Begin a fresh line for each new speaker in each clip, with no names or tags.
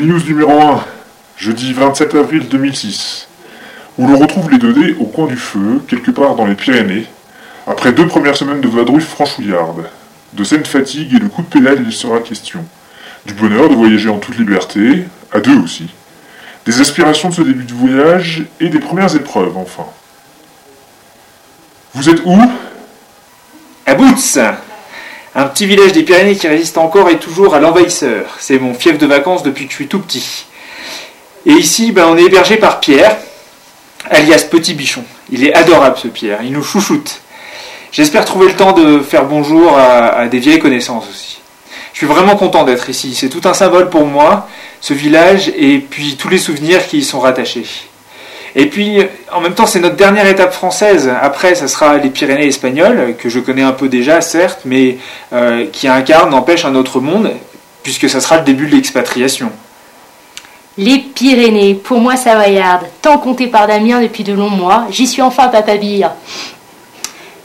News numéro 1, jeudi 27 avril 2006, où l'on retrouve les 2D au coin du feu, quelque part dans les Pyrénées, après deux premières semaines de vadrouille franchouillarde. De saine fatigue et de coups de pédale, il sera question. Du bonheur de voyager en toute liberté, à deux aussi. Des aspirations de ce début de voyage et des premières épreuves, enfin. Vous êtes où?
À Boots Un petit village des Pyrénées qui résiste encore et toujours à l'envahisseur. C'est mon fief de vacances depuis que je suis tout petit. Et ici, ben, on est hébergé par Pierre, alias Petit Bichon. Il est adorable ce Pierre, il nous chouchoute. J'espère trouver le temps de faire bonjour à, à des vieilles connaissances aussi. Je suis vraiment content d'être ici, c'est tout un symbole pour moi, ce village, et puis tous les souvenirs qui y sont rattachés. Et puis, en même temps, c'est notre dernière étape française. Après, ça sera les Pyrénées espagnoles, que je connais un peu déjà, certes, mais euh, qui incarnent, n'empêche, un autre monde, puisque ça sera le début de l'expatriation.
Les Pyrénées, pour moi savoyarde, tant compté par Damien depuis de longs mois, j'y suis enfin papa bire.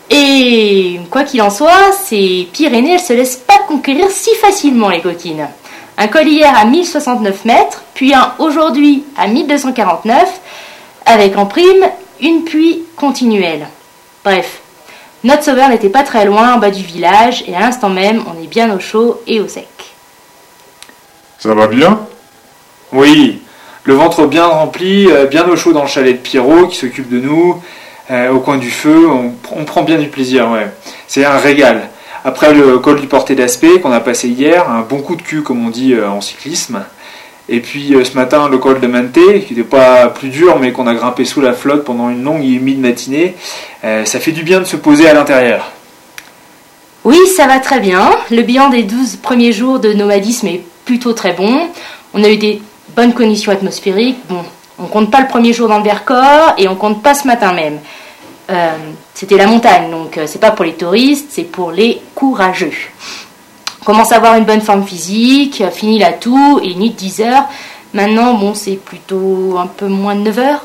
Et quoi qu'il en soit, ces Pyrénées, elles se laissent pas conquérir si facilement les coquines. Un col hier à 1069 mètres, puis un aujourd'hui à 1249, avec en prime une pluie continuelle. Bref, notre sauveur n'était pas très loin en bas du village, et à l'instant même, on est bien au chaud et au sec.
Ça va bien?
Oui, le ventre bien rempli, euh, bien au chaud dans le chalet de Pierrot qui s'occupe de nous, euh, au coin du feu, on, prend bien du plaisir, ouais. C'est un régal. Après le col du porté d'aspect qu'on a passé hier, un bon coup de cul comme on dit euh, en cyclisme. Et puis euh, ce matin, le col de Manté, qui n'était pas plus dur, mais qu'on a grimpé sous la flotte pendant une longue et humide matinée. Euh, ça fait du bien de se poser à l'intérieur.
Oui, ça va très bien. Le bilan des 12 premiers jours de nomadisme est plutôt très bon. On a eu des bonnes conditions atmosphériques. Bon, on compte pas le premier jour dans le Vercors et on compte pas ce matin même. Euh, C'était la montagne, donc c'est pas pour les touristes, c'est pour les courageux. On commence à avoir une bonne forme physique, fini la toux et nuit de 10 heures. Maintenant, bon, c'est plutôt un peu moins de 9 heures.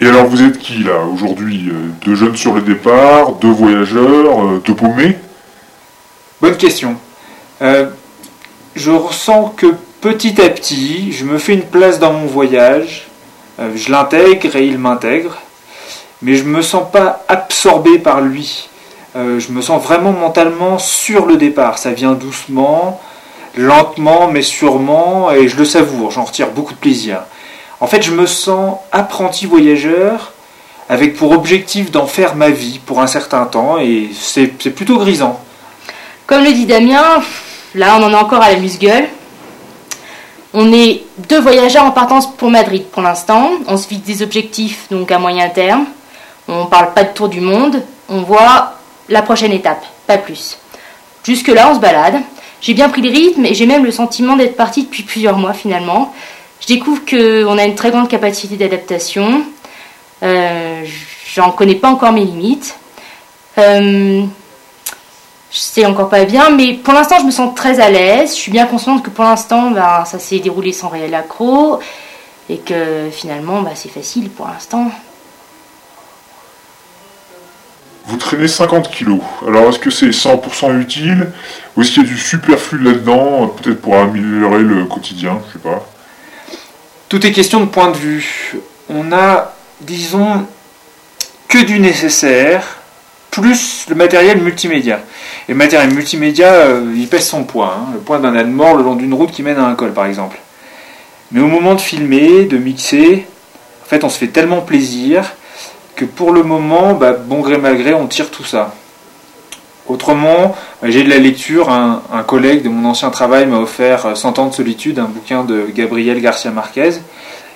Et alors vous êtes qui là aujourd'hui Euh, Deux jeunes sur le départ, deux voyageurs, euh, deux paumés?
Bonne question. Euh, je ressens que petit à petit, je me fais une place dans mon voyage, euh, je l'intègre et il m'intègre, mais je me sens pas absorbé par lui. Euh, je me sens vraiment mentalement sur le départ. Ça vient doucement, lentement, mais sûrement, et je le savoure. J'en retire beaucoup de plaisir. En fait, je me sens apprenti voyageur, avec pour objectif d'en faire ma vie pour un certain temps, et c'est plutôt grisant.
Comme le dit Damien, là on en est encore à la musgueule. On est deux voyageurs en partance pour Madrid pour l'instant. On se fixe des objectifs donc à moyen terme. On parle pas de tour du monde. On voit la prochaine étape, pas plus. Jusque là on se balade. J'ai bien pris le rythme et j'ai même le sentiment d'être parti depuis plusieurs mois finalement. Je découvre qu'on a une très grande capacité d'adaptation. Euh, J'en connais pas encore mes limites. Euh, sais encore pas bien, mais pour l'instant, je me sens très à l'aise. Je suis bien consciente que pour l'instant, ben, ça s'est déroulé sans réel accroc et que finalement, ben, c'est facile pour l'instant.
Vous traînez 50 kilos. Alors est-ce que c'est 100% utile? Ou est-ce qu'il y a du superflu là-dedans, peut-être pour améliorer le quotidien, je sais pas.
Tout est question de point de vue. On a, disons, que du nécessaire, plus le matériel multimédia. Et le matériel multimédia, euh, il pèse son poids, hein, le poids d'un âne mort le long d'une route qui mène à un col, par exemple. Mais au moment de filmer, de mixer, en fait, on se fait tellement plaisir que pour le moment, bah, bon gré mal gré, on tire tout ça. Autrement, bah, j'ai de la lecture. Un, collègue de mon ancien travail m'a offert euh, 100 ans de solitude, un bouquin de Gabriel Garcia Marquez,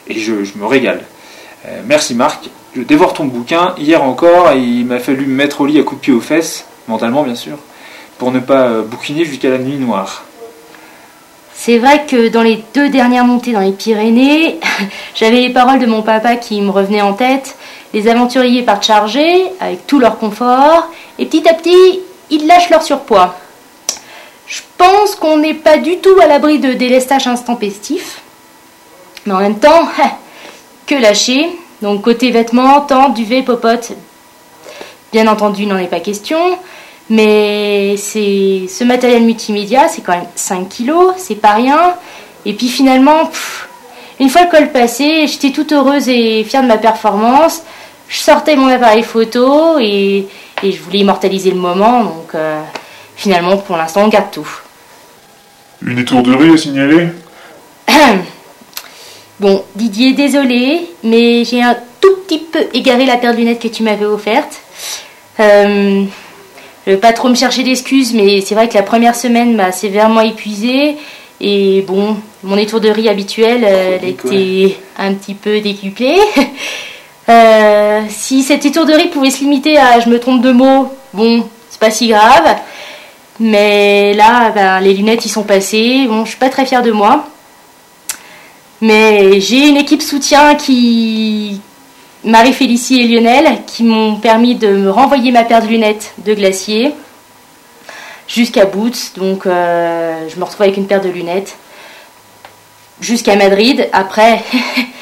et je, me régale. Euh, merci Marc. Je dévore ton bouquin. Hier encore, il m'a fallu me mettre au lit à coups de pied aux fesses, mentalement bien sûr, pour ne pas euh, bouquiner jusqu'à la nuit noire.
C'est vrai que dans les deux dernières montées dans les Pyrénées, j'avais les paroles de mon papa qui me revenaient en tête. Les aventuriers partent chargés, avec tout leur confort, et petit à petit, ils lâchent leur surpoids. Je pense qu'on n'est pas du tout à l'abri de délestage intempestif. Mais en même temps, que lâcher. Donc côté vêtements, tente, duvet, popote, bien entendu, il n'en est pas question. Mais ce matériel multimédia, c'est quand même 5 kilos, c'est pas rien. Et puis finalement, une fois le col passé, j'étais toute heureuse et fière de ma performance. Je sortais mon appareil photo et, je voulais immortaliser le moment. Donc euh, finalement, pour l'instant, on garde tout.
Une étourderie à signaler?
Bon, Didier, désolé, mais j'ai un tout petit peu égaré la paire de lunettes que tu m'avais offerte. Euh, je ne vais pas trop me chercher d'excuses, mais c'est vrai que la première semaine m'a sévèrement épuisée. Et bon, mon étourderie habituelle, euh, elle était un petit peu décuplée. Euh, si cette étourderie pouvait se limiter à je me trompe de mots, bon, c'est pas si grave. Mais là, ben, les lunettes y sont passées. Bon, je suis pas très fière de moi. Mais j'ai une équipe soutien qui, Marie-Félicie et Lionel, qui m'ont permis de me renvoyer ma paire de lunettes de glacier jusqu'à Boots. Donc euh, je me retrouve avec une paire de lunettes jusqu'à Madrid. Après,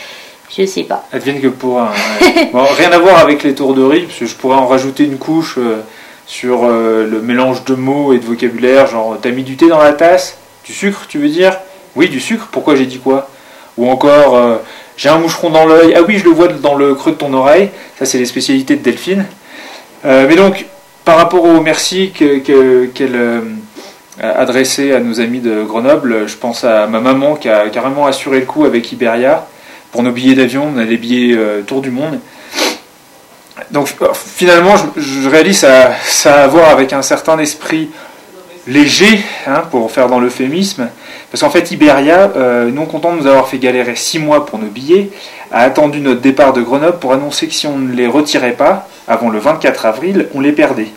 je sais pas.
Advienne que pour un. rien à voir avec les tours de riz, parce que je pourrais en rajouter une couche euh, sur euh, le mélange de mots et de vocabulaire. Genre, t'as mis du thé dans la tasse Du sucre, tu veux dire? Oui, du sucre. Pourquoi j'ai dit quoi? Ou encore, j'ai un moucheron dans l'œil. Ah oui, je le vois dans le creux de ton oreille. Ça, c'est les spécialités de Delphine. mais donc, par rapport au merci qu'elle euh, a adressé à nos amis de Grenoble, je pense à ma maman qui a carrément assuré le coup avec Iberia pour nos billets d'avion, on a les billets euh, tour du monde. Donc euh, finalement, je, réalise ça, ça a à voir avec un certain esprit léger, hein, pour faire dans l'euphémisme, parce qu'en fait Iberia, non content de nous avoir fait galérer six mois pour nos billets, a attendu notre départ de Grenoble pour annoncer que si on ne les retirait pas, avant le 24 avril, on les perdait.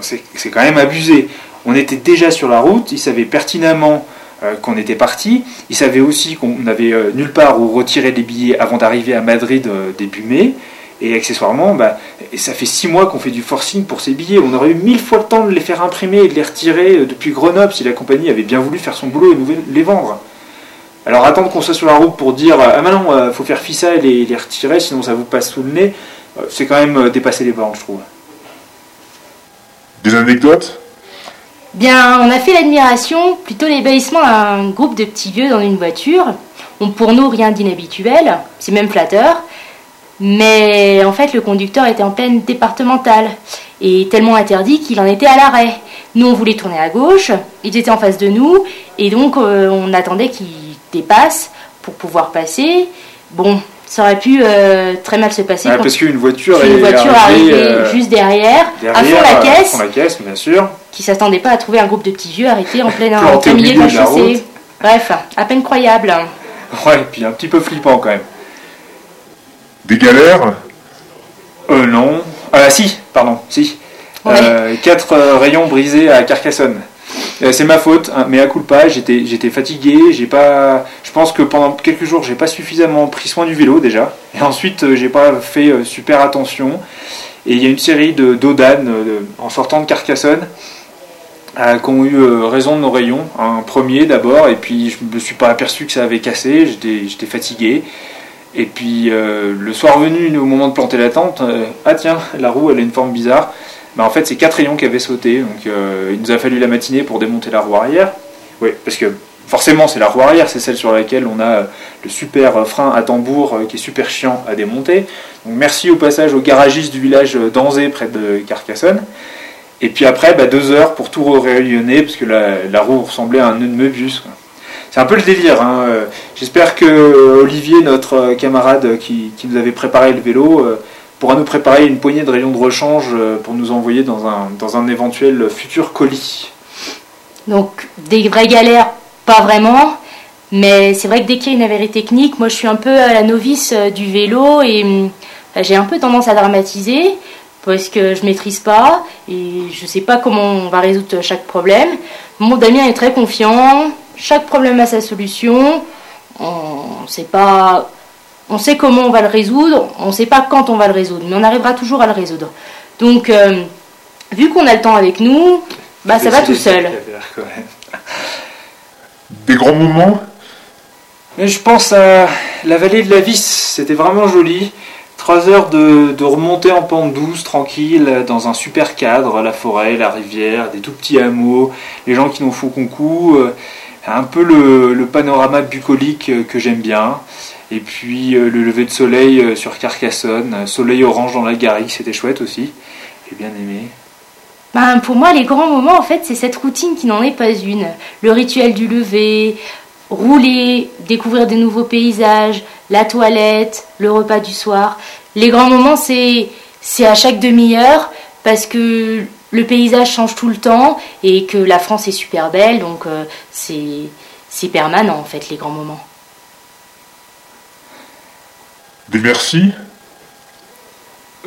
C'est quand même abusé. On était déjà sur la route, ils savaient pertinemment euh, qu'on était parti, ils savaient aussi qu'on n'avait euh, nulle part où retirer les billets avant d'arriver à Madrid euh, début mai, et accessoirement, bah, ça fait six mois qu'on fait du forcing pour ces billets. On aurait eu mille fois le temps de les faire imprimer et de les retirer depuis Grenoble si la compagnie avait bien voulu faire son boulot et nous les vendre. Alors attendre qu'on soit sur la route pour dire ah maintenant il faut faire ficelle et les retirer sinon ça vous passe sous le nez, c'est quand même dépasser les bornes je trouve.
Des anecdotes?
Bien, on a fait l'admiration, plutôt l'ébahissement d'un groupe de petits vieux dans une voiture. On, pour nous, rien d'inhabituel, c'est même flatteur. Mais en fait, le conducteur était en pleine départementale et tellement interdit qu'il en était à l'arrêt. Nous, on voulait tourner à gauche, ils étaient en face de nous, et donc euh, on attendait qu'il dépasse pour pouvoir passer. Bon, ça aurait pu euh, très mal se passer.
parce qu'une voiture,
une voiture arrivée euh, juste derrière, à fond la caisse,
la caisse, bien sûr,
qui s'attendait pas à trouver un groupe de petits vieux arrêtés en plein, en plein milieu de la chaussée. Bref, à peine croyable.
Ouais, et puis un petit peu flippant quand même.
Des galères?
Euh non. Ah si, pardon, si. Euh, quatre rayons brisés à Carcassonne. Euh, c'est ma faute, hein, mais à coup de pas, j'étais, fatigué, j'ai pas, je pense que pendant quelques jours, j'ai pas suffisamment pris soin du vélo déjà, et ensuite, euh, j'ai pas fait euh, super attention. Et il y a une série de d'Odan en sortant de Carcassonne qui ont eu raison de nos rayons. Un premier d'abord, et puis je me suis pas aperçu que ça avait cassé, j'étais fatigué. Et puis le soir venu, au moment de planter la tente, ah tiens, la roue elle a une forme bizarre. Bah, en fait, c'est quatre rayons qui avaient sauté. Donc, euh, il nous a fallu la matinée pour démonter la roue arrière. Oui, parce que forcément, c'est la roue arrière, c'est celle sur laquelle on a le super frein à tambour euh, qui est super chiant à démonter. Donc, merci au passage au garagiste du village d'Anzé, près de Carcassonne. Et puis après, bah, deux heures pour tout réunionner, parce que la, roue ressemblait à un nœud de Möbius. C'est un peu le délire. Hein. J'espère que Olivier, notre camarade qui, nous avait préparé le vélo, pourra nous préparer une poignée de rayons de rechange euh, pour nous envoyer dans un, dans un éventuel futur colis.
Donc des vraies galères, pas vraiment. Mais c'est vrai que dès qu'il y a une avarie technique, moi je suis un peu la novice euh, du vélo et hum, j'ai un peu tendance à dramatiser parce que je maîtrise pas et je sais pas comment on va résoudre chaque problème. Mon Damien est très confiant, chaque problème a sa solution. On sait pas on sait comment on va le résoudre, on ne sait pas quand on va le résoudre, mais on arrivera toujours à le résoudre. Donc, euh, vu qu'on a le temps avec nous, bah, ça va tout seul.
Des grands moments
Je pense à la vallée de la Vis, c'était vraiment joli. Trois heures de, de remontée en pente douce, tranquille, dans un super cadre, la forêt, la rivière, des tout petits hameaux, les gens qui nous font concours, euh, un peu le, le panorama bucolique que j'aime bien. Et puis euh, le lever de soleil euh, sur Carcassonne, euh, soleil orange dans la Garrigue, c'était chouette aussi. J'ai bien aimé.
Ben, pour moi, les grands moments, en fait, c'est cette routine qui n'en est pas une. Le rituel du lever, rouler, découvrir des nouveaux paysages, la toilette, le repas du soir. Les grands moments, c'est c'est à chaque demi-heure parce que le paysage change tout le temps et que la France est super belle, donc c'est c'est permanent en fait les grands moments.
Des merci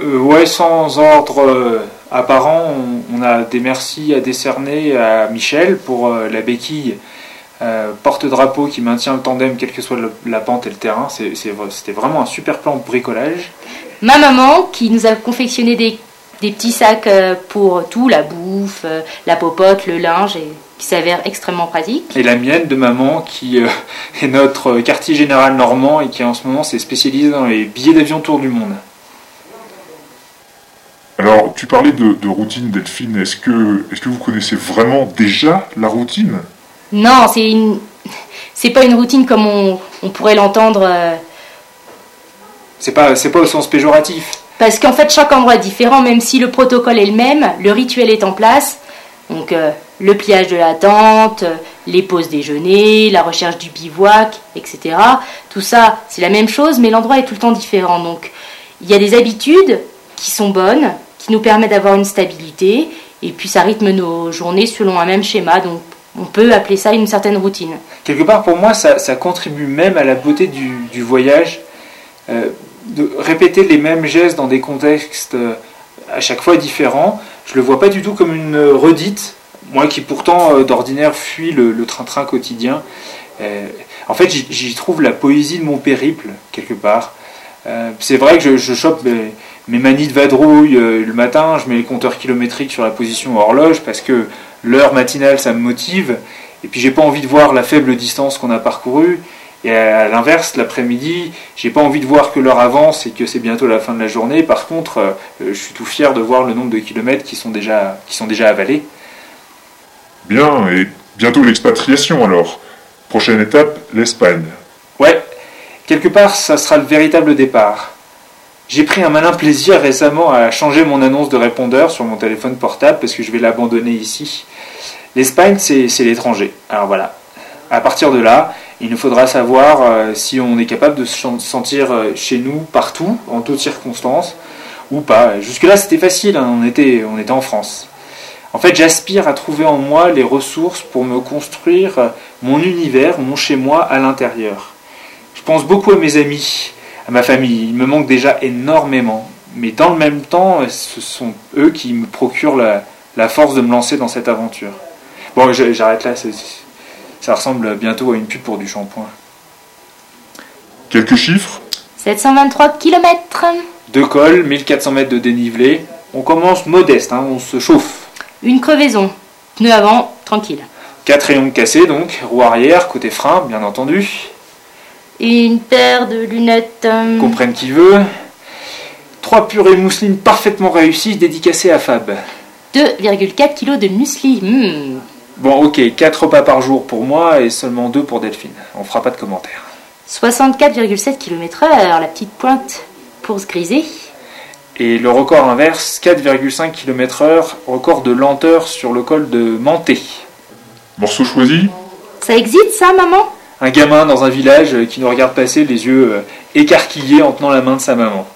Euh, ouais, sans ordre euh, apparent, on, on a des merci à décerner à Michel pour euh, la béquille euh, porte-drapeau qui maintient le tandem quelle que soit le- la pente et le terrain. C'était vraiment un super plan de bricolage.
Ma maman qui nous a confectionné des, des petits sacs euh, pour tout, la bouffe, euh, la popote, le linge, et qui s'avère extrêmement pratique.
Et la mienne de maman qui euh, est notre quartier général normand et qui en ce moment s'est spécialisé dans les billets d'avion tour du monde.
Alors, tu parlais de, de routine, Delphine. Est-ce que, est que vous connaissez vraiment déjà la routine?
Non, c'est une, c'est pas une routine comme on, on pourrait l'entendre, euh,
C'est pas, c'est pas au sens péjoratif.
Parce qu'en fait chaque endroit est différent, même si le protocole est le même, le rituel est en place. Donc euh, le pliage de la tente, euh, les pauses déjeuner, la recherche du bivouac, etc. Tout ça, c'est la même chose, mais l'endroit est tout le temps différent. Donc il y a des habitudes qui sont bonnes, qui nous permettent d'avoir une stabilité, et puis ça rythme nos journées selon un même schéma. Donc on peut appeler ça une certaine routine.
Quelque part, pour moi, ça, contribue même à la beauté du, du voyage. Euh, de répéter les mêmes gestes dans des contextes euh, à chaque fois différents, je le vois pas du tout comme une redite. Moi qui pourtant euh, d'ordinaire fuis le train-train quotidien. Euh, en fait, j'y- trouve la poésie de mon périple, quelque part. C'est vrai que je, chope mes, manies de vadrouille le matin, je mets les compteurs kilométriques sur la position horloge parce que l'heure matinale ça me motive. Et puis j'ai pas envie de voir la faible distance qu'on a parcourue. Et à l'inverse, l'après-midi, j'ai pas envie de voir que l'heure avance et que c'est bientôt la fin de la journée. Par contre, euh, je suis tout fier de voir le nombre de kilomètres qui sont déjà, qui sont déjà avalés.
Bien, et bientôt l'expatriation alors. Prochaine étape, l'Espagne.
Ouais, quelque part, ça sera le véritable départ. J'ai pris un malin plaisir récemment à changer mon annonce de répondeur sur mon téléphone portable parce que je vais l'abandonner ici. L'Espagne, c'est c'est l'étranger. Alors voilà. À partir de là, il nous faudra savoir euh, si on est capable de se sentir euh, chez nous partout, en toutes circonstances, ou pas. Jusque-là, c'était facile, hein, on, était, on était en France. En fait, j'aspire à trouver en moi les ressources pour me construire euh, mon univers, mon chez-moi à l'intérieur. Je pense beaucoup à mes amis, à ma famille. Il me manque déjà énormément. Mais dans le même temps, ce sont eux qui me procurent la, la force de me lancer dans cette aventure. Bon, j'arrête là. c'est- ça ressemble bientôt à une pub pour du shampoing.
Quelques chiffres
723 km.
Deux cols, 1400 mètres de dénivelé. On commence modeste, hein, on se chauffe.
Une crevaison. Pneu avant, tranquille.
Quatre rayons cassés donc, roue arrière, côté frein, bien entendu.
Une paire de lunettes. euh,
Comprenne qui veut. Trois purées mousseline parfaitement réussies, dédicacées à Fab.
2,4 kg de muesli. Hmm.
Bon, ok, 4 repas par jour pour moi et seulement 2 pour Delphine. On fera pas de commentaires.
64,7 km/h, la petite pointe pour se griser.
Et le record inverse, 4,5 km/h, record de lenteur sur le col de Manté.
Morceau choisi
Ça existe ça, maman?
Un gamin dans un village qui nous regarde passer les yeux euh, écarquillés en tenant la main de sa maman.